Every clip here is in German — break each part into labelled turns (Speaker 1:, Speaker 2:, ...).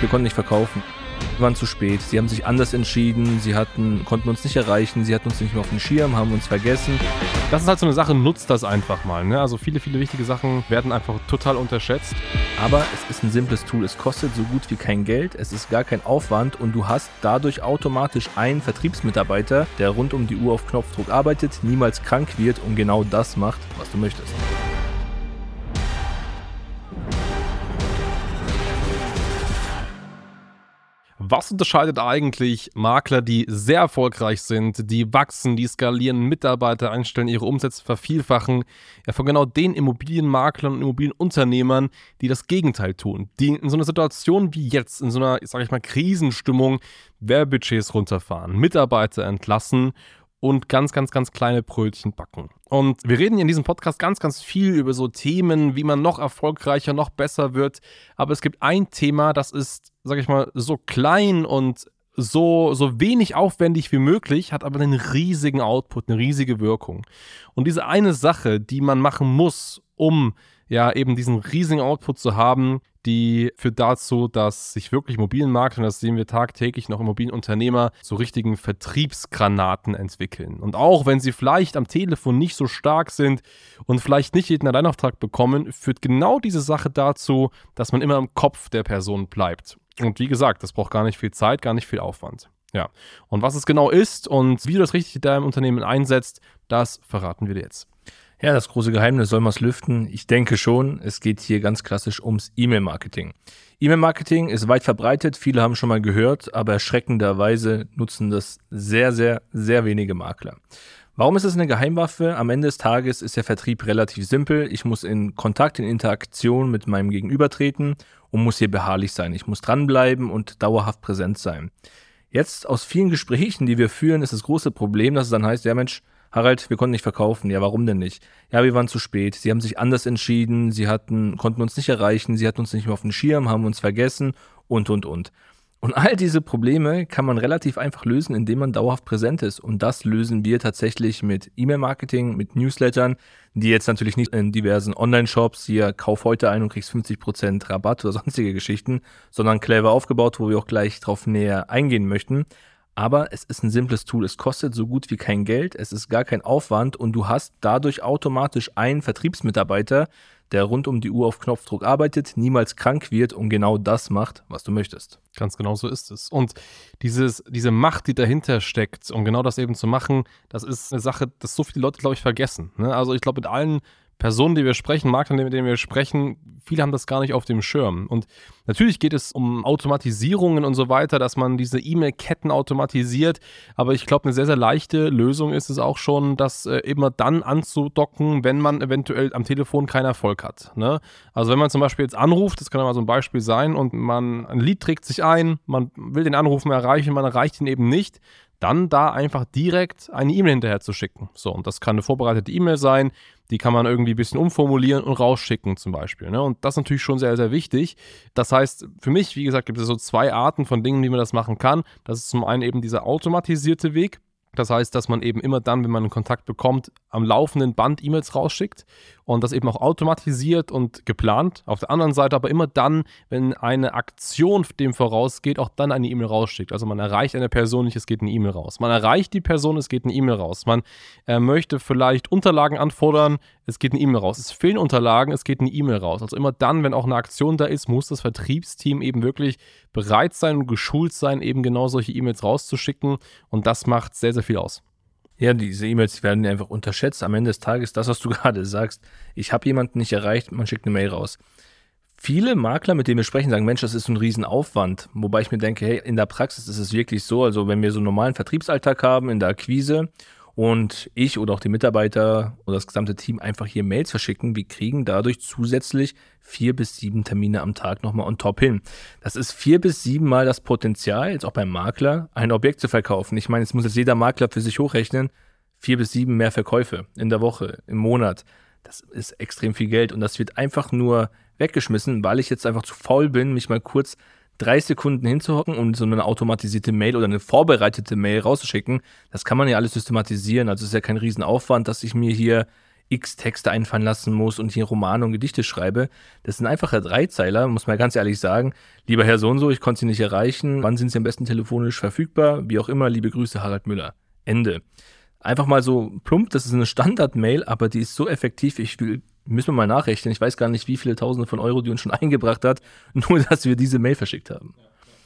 Speaker 1: wir konnten nicht verkaufen. Wir waren zu spät. Sie haben sich anders entschieden. Sie hatten, konnten uns nicht erreichen. Sie hatten uns nicht mehr auf dem Schirm, haben uns vergessen.
Speaker 2: Das ist halt so eine Sache, nutzt das einfach mal. Ne? Also viele, viele wichtige Sachen werden einfach total unterschätzt.
Speaker 1: Aber es ist ein simples Tool. Es kostet so gut wie kein Geld. Es ist gar kein Aufwand und du hast dadurch automatisch einen Vertriebsmitarbeiter, der rund um die Uhr auf Knopfdruck arbeitet, niemals krank wird und genau das macht, was du möchtest.
Speaker 2: Was unterscheidet eigentlich Makler, die sehr erfolgreich sind, die wachsen, die skalieren, Mitarbeiter einstellen, ihre Umsätze vervielfachen, ja, von genau den Immobilienmaklern und Immobilienunternehmern, die das Gegenteil tun, die in so einer Situation wie jetzt, in so einer, sag ich mal, Krisenstimmung, Werbebudgets runterfahren, Mitarbeiter entlassen und ganz, ganz, ganz kleine Brötchen backen. Und wir reden in diesem Podcast ganz, ganz viel über so Themen, wie man noch erfolgreicher, noch besser wird. Aber es gibt ein Thema, das ist, sag ich mal, so klein und so, so wenig aufwendig wie möglich, hat aber einen riesigen Output, eine riesige Wirkung. Und diese eine Sache, die man machen muss, um ja eben diesen riesigen Output zu haben, die führt dazu, dass sich wirklich Immobilienmarkt, und das sehen wir tagtäglich noch Immobilienunternehmer, zu richtigen Vertriebsgranaten entwickeln. Und auch wenn sie vielleicht am Telefon nicht so stark sind und vielleicht nicht jeden Alleinauftrag bekommen, führt genau diese Sache dazu, dass man immer im Kopf der Person bleibt. Und wie gesagt, das braucht gar nicht viel Zeit, gar nicht viel Aufwand. Ja. Und was es genau ist und wie du das richtig in deinem Unternehmen einsetzt, das verraten wir dir jetzt.
Speaker 1: Ja, das große Geheimnis soll man es lüften. Ich denke schon, es geht hier ganz klassisch ums E-Mail-Marketing. E-Mail-Marketing ist weit verbreitet, viele haben schon mal gehört, aber erschreckenderweise nutzen das sehr, sehr, sehr wenige Makler. Warum ist es eine Geheimwaffe? Am Ende des Tages ist der Vertrieb relativ simpel. Ich muss in Kontakt, in Interaktion mit meinem Gegenüber treten und muss hier beharrlich sein. Ich muss dranbleiben und dauerhaft präsent sein. Jetzt aus vielen Gesprächen, die wir führen, ist das große Problem, dass es dann heißt, ja Mensch, Harald, wir konnten nicht verkaufen. Ja, warum denn nicht? Ja, wir waren zu spät. Sie haben sich anders entschieden. Sie hatten, konnten uns nicht erreichen. Sie hatten uns nicht mehr auf dem Schirm, haben uns vergessen und, und, und. Und all diese Probleme kann man relativ einfach lösen, indem man dauerhaft präsent ist. Und das lösen wir tatsächlich mit E-Mail-Marketing, mit Newslettern, die jetzt natürlich nicht in diversen Online-Shops hier kauf heute ein und kriegst 50% Rabatt oder sonstige Geschichten, sondern clever aufgebaut, wo wir auch gleich drauf näher eingehen möchten. Aber es ist ein simples Tool. Es kostet so gut wie kein Geld. Es ist gar kein Aufwand und du hast dadurch automatisch einen Vertriebsmitarbeiter, der rund um die Uhr auf Knopfdruck arbeitet, niemals krank wird und genau das macht, was du möchtest.
Speaker 2: Ganz genau so ist es. Und dieses, diese Macht, die dahinter steckt, um genau das eben zu machen, das ist eine Sache, das so viele Leute, glaube ich, vergessen. Ne? Also ich glaube, mit allen Personen, die wir sprechen, Makler, mit denen wir sprechen, viele haben das gar nicht auf dem Schirm. Und natürlich geht es um Automatisierungen und so weiter, dass man diese E-Mail-Ketten automatisiert. Aber ich glaube, eine sehr, sehr leichte Lösung ist es auch schon, das äh, immer dann anzudocken, wenn man eventuell am Telefon keinen Erfolg hat. Ne? Also wenn man zum Beispiel jetzt anruft, das kann ja mal so ein Beispiel sein, und man ein Lied trägt sich ein, man will den Anrufen erreichen, man erreicht ihn eben nicht, dann da einfach direkt eine E-Mail hinterher zu schicken. So, und das kann eine vorbereitete E-Mail sein, die kann man irgendwie ein bisschen umformulieren und rausschicken zum Beispiel. Ne? Und das ist natürlich schon sehr, sehr wichtig. Das heißt, für mich, wie gesagt, gibt es so zwei Arten von Dingen, wie man das machen kann. Das ist zum einen eben dieser automatisierte Weg, das heißt, dass man eben immer dann, wenn man einen Kontakt bekommt, am laufenden Band E-Mails rausschickt und das eben auch automatisiert und geplant. Auf der anderen Seite aber immer dann, wenn eine Aktion dem vorausgeht, auch dann eine E-Mail rausschickt. Also man erreicht eine Person nicht, es geht eine E-Mail raus. Man erreicht die Person, es geht eine E-Mail raus. Man äh, möchte vielleicht Unterlagen anfordern, es geht eine E-Mail raus. Es fehlen Unterlagen, es geht eine E-Mail raus. Also immer dann, wenn auch eine Aktion da ist, muss das Vertriebsteam eben wirklich bereit sein und geschult sein, eben genau solche E-Mails rauszuschicken. Und das macht sehr, sehr viel aus.
Speaker 1: Ja, diese E-Mails werden einfach unterschätzt. Am Ende des Tages, das, was du gerade sagst, ich habe jemanden nicht erreicht, man schickt eine Mail raus. Viele Makler, mit denen wir sprechen, sagen, Mensch, das ist ein Riesenaufwand. Wobei ich mir denke, hey, in der Praxis ist es wirklich so, also wenn wir so einen normalen Vertriebsalltag haben in der Akquise und ich oder auch die Mitarbeiter oder das gesamte Team einfach hier Mails verschicken, wir kriegen dadurch zusätzlich vier bis sieben Termine am Tag nochmal on top hin. Das ist vier bis sieben Mal das Potenzial, jetzt auch beim Makler, ein Objekt zu verkaufen. Ich meine, jetzt muss jetzt jeder Makler für sich hochrechnen, vier bis sieben mehr Verkäufe in der Woche, im Monat. Das ist extrem viel Geld und das wird einfach nur weggeschmissen, weil ich jetzt einfach zu faul bin, mich mal kurz drei Sekunden hinzuhocken und so eine automatisierte Mail oder eine vorbereitete Mail rauszuschicken, das kann man ja alles systematisieren. Also es ist ja kein Riesenaufwand, dass ich mir hier x Texte einfallen lassen muss und hier Romane und Gedichte schreibe. Das sind einfache Dreizeiler, muss man ganz ehrlich sagen. Lieber Herr so und so, ich konnte Sie nicht erreichen. Wann sind Sie am besten telefonisch verfügbar? Wie auch immer, liebe Grüße, Harald Müller. Ende. Einfach mal so plump, das ist eine Standard-Mail, aber die ist so effektiv. Ich will, müssen wir mal nachrechnen. Ich weiß gar nicht, wie viele Tausende von Euro die uns schon eingebracht hat, nur dass wir diese Mail verschickt haben.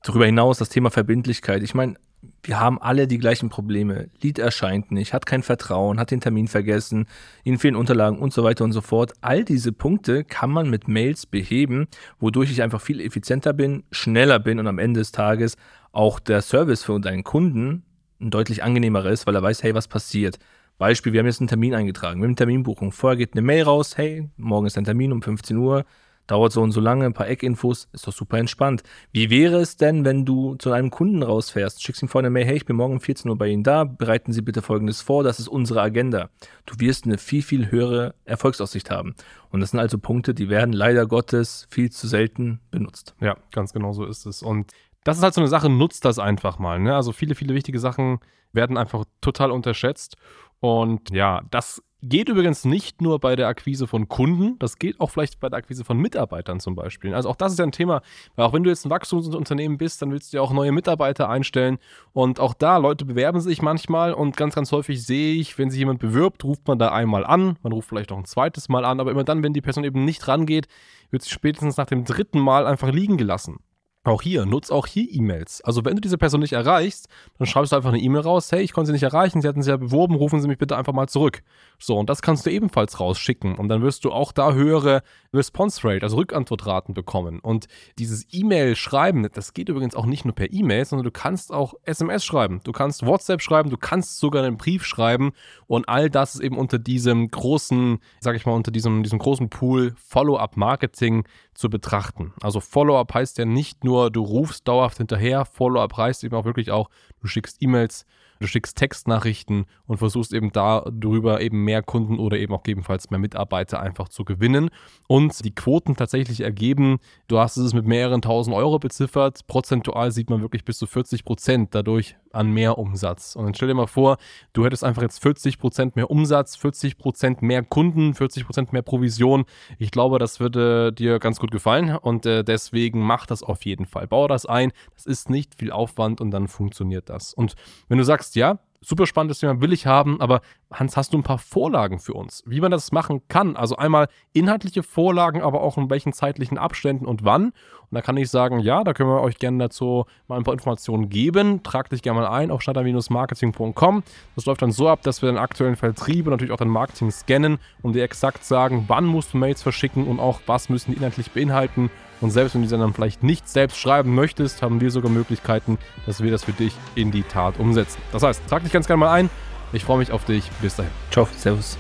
Speaker 1: Darüber hinaus das Thema Verbindlichkeit. Ich meine, wir haben alle die gleichen Probleme. Lied erscheint nicht, hat kein Vertrauen, hat den Termin vergessen, ihnen fehlen Unterlagen und so weiter und so fort. All diese Punkte kann man mit Mails beheben, wodurch ich einfach viel effizienter bin, schneller bin und am Ende des Tages auch der Service für deinen Kunden ein deutlich angenehmerer ist, weil er weiß, hey, was passiert. Beispiel, wir haben jetzt einen Termin eingetragen, wir haben eine Terminbuchung. Vorher geht eine Mail raus, hey, morgen ist ein Termin um 15 Uhr dauert so und so lange, ein paar Eckinfos, ist doch super entspannt. Wie wäre es denn, wenn du zu einem Kunden rausfährst, schickst ihm vorne eine Mail, hey, ich bin morgen um 14 Uhr bei Ihnen da, bereiten Sie bitte Folgendes vor, das ist unsere Agenda. Du wirst eine viel, viel höhere Erfolgsaussicht haben. Und das sind also Punkte, die werden leider Gottes viel zu selten benutzt.
Speaker 2: Ja, ganz genau so ist es. Und das ist halt so eine Sache, nutzt das einfach mal. Ne? Also viele, viele wichtige Sachen werden einfach total unterschätzt. Und ja, das Geht übrigens nicht nur bei der Akquise von Kunden, das geht auch vielleicht bei der Akquise von Mitarbeitern zum Beispiel. Also auch das ist ja ein Thema, weil auch wenn du jetzt ein Wachstumsunternehmen bist, dann willst du ja auch neue Mitarbeiter einstellen. Und auch da, Leute bewerben sich manchmal und ganz, ganz häufig sehe ich, wenn sich jemand bewirbt, ruft man da einmal an, man ruft vielleicht auch ein zweites Mal an, aber immer dann, wenn die Person eben nicht rangeht, wird sie spätestens nach dem dritten Mal einfach liegen gelassen. Auch hier, nutz auch hier E-Mails. Also wenn du diese Person nicht erreichst, dann schreibst du einfach eine E-Mail raus, hey, ich konnte sie nicht erreichen, sie hatten sie ja beworben, rufen Sie mich bitte einfach mal zurück. So, und das kannst du ebenfalls rausschicken. Und dann wirst du auch da höhere Response Rate, also Rückantwortraten bekommen. Und dieses E-Mail schreiben, das geht übrigens auch nicht nur per E-Mail, sondern du kannst auch SMS schreiben, du kannst WhatsApp schreiben, du kannst sogar einen Brief schreiben. Und all das ist eben unter diesem großen, sag ich mal, unter diesem, diesem großen Pool Follow-up-Marketing zu betrachten. Also Follow-up heißt ja nicht nur, du rufst dauerhaft hinterher, Follow-up heißt eben auch wirklich auch, du schickst E-Mails, du schickst Textnachrichten und versuchst eben darüber eben mehr Kunden oder eben auch gegebenenfalls mehr Mitarbeiter einfach zu gewinnen. Und die Quoten tatsächlich ergeben, du hast es mit mehreren tausend Euro beziffert, prozentual sieht man wirklich bis zu 40 Prozent dadurch an mehr Umsatz. Und dann stell dir mal vor, du hättest einfach jetzt 40 Prozent mehr Umsatz, 40 Prozent mehr Kunden, 40 Prozent mehr Provision. Ich glaube, das würde dir ganz gut gefallen und äh, deswegen mach das auf jeden Fall. Bau das ein. Das ist nicht viel Aufwand und dann funktioniert das. Und wenn du sagst, ja, super spannendes Thema will ich haben, aber Hans, hast du ein paar Vorlagen für uns, wie man das machen kann? Also einmal inhaltliche Vorlagen, aber auch in welchen zeitlichen Abständen und wann. Und da kann ich sagen, ja, da können wir euch gerne dazu mal ein paar Informationen geben. Trag dich gerne mal ein auf starter-marketing.com. Das läuft dann so ab, dass wir den aktuellen Vertrieb und natürlich auch dein Marketing scannen und dir exakt sagen, wann musst du Mails verschicken und auch was müssen die inhaltlich beinhalten. Und selbst wenn du dann vielleicht nicht selbst schreiben möchtest, haben wir sogar Möglichkeiten, dass wir das für dich in die Tat umsetzen. Das heißt, trag dich ganz gerne mal ein ich freue mich auf dich. Bis dahin.
Speaker 1: Ciao, Servus.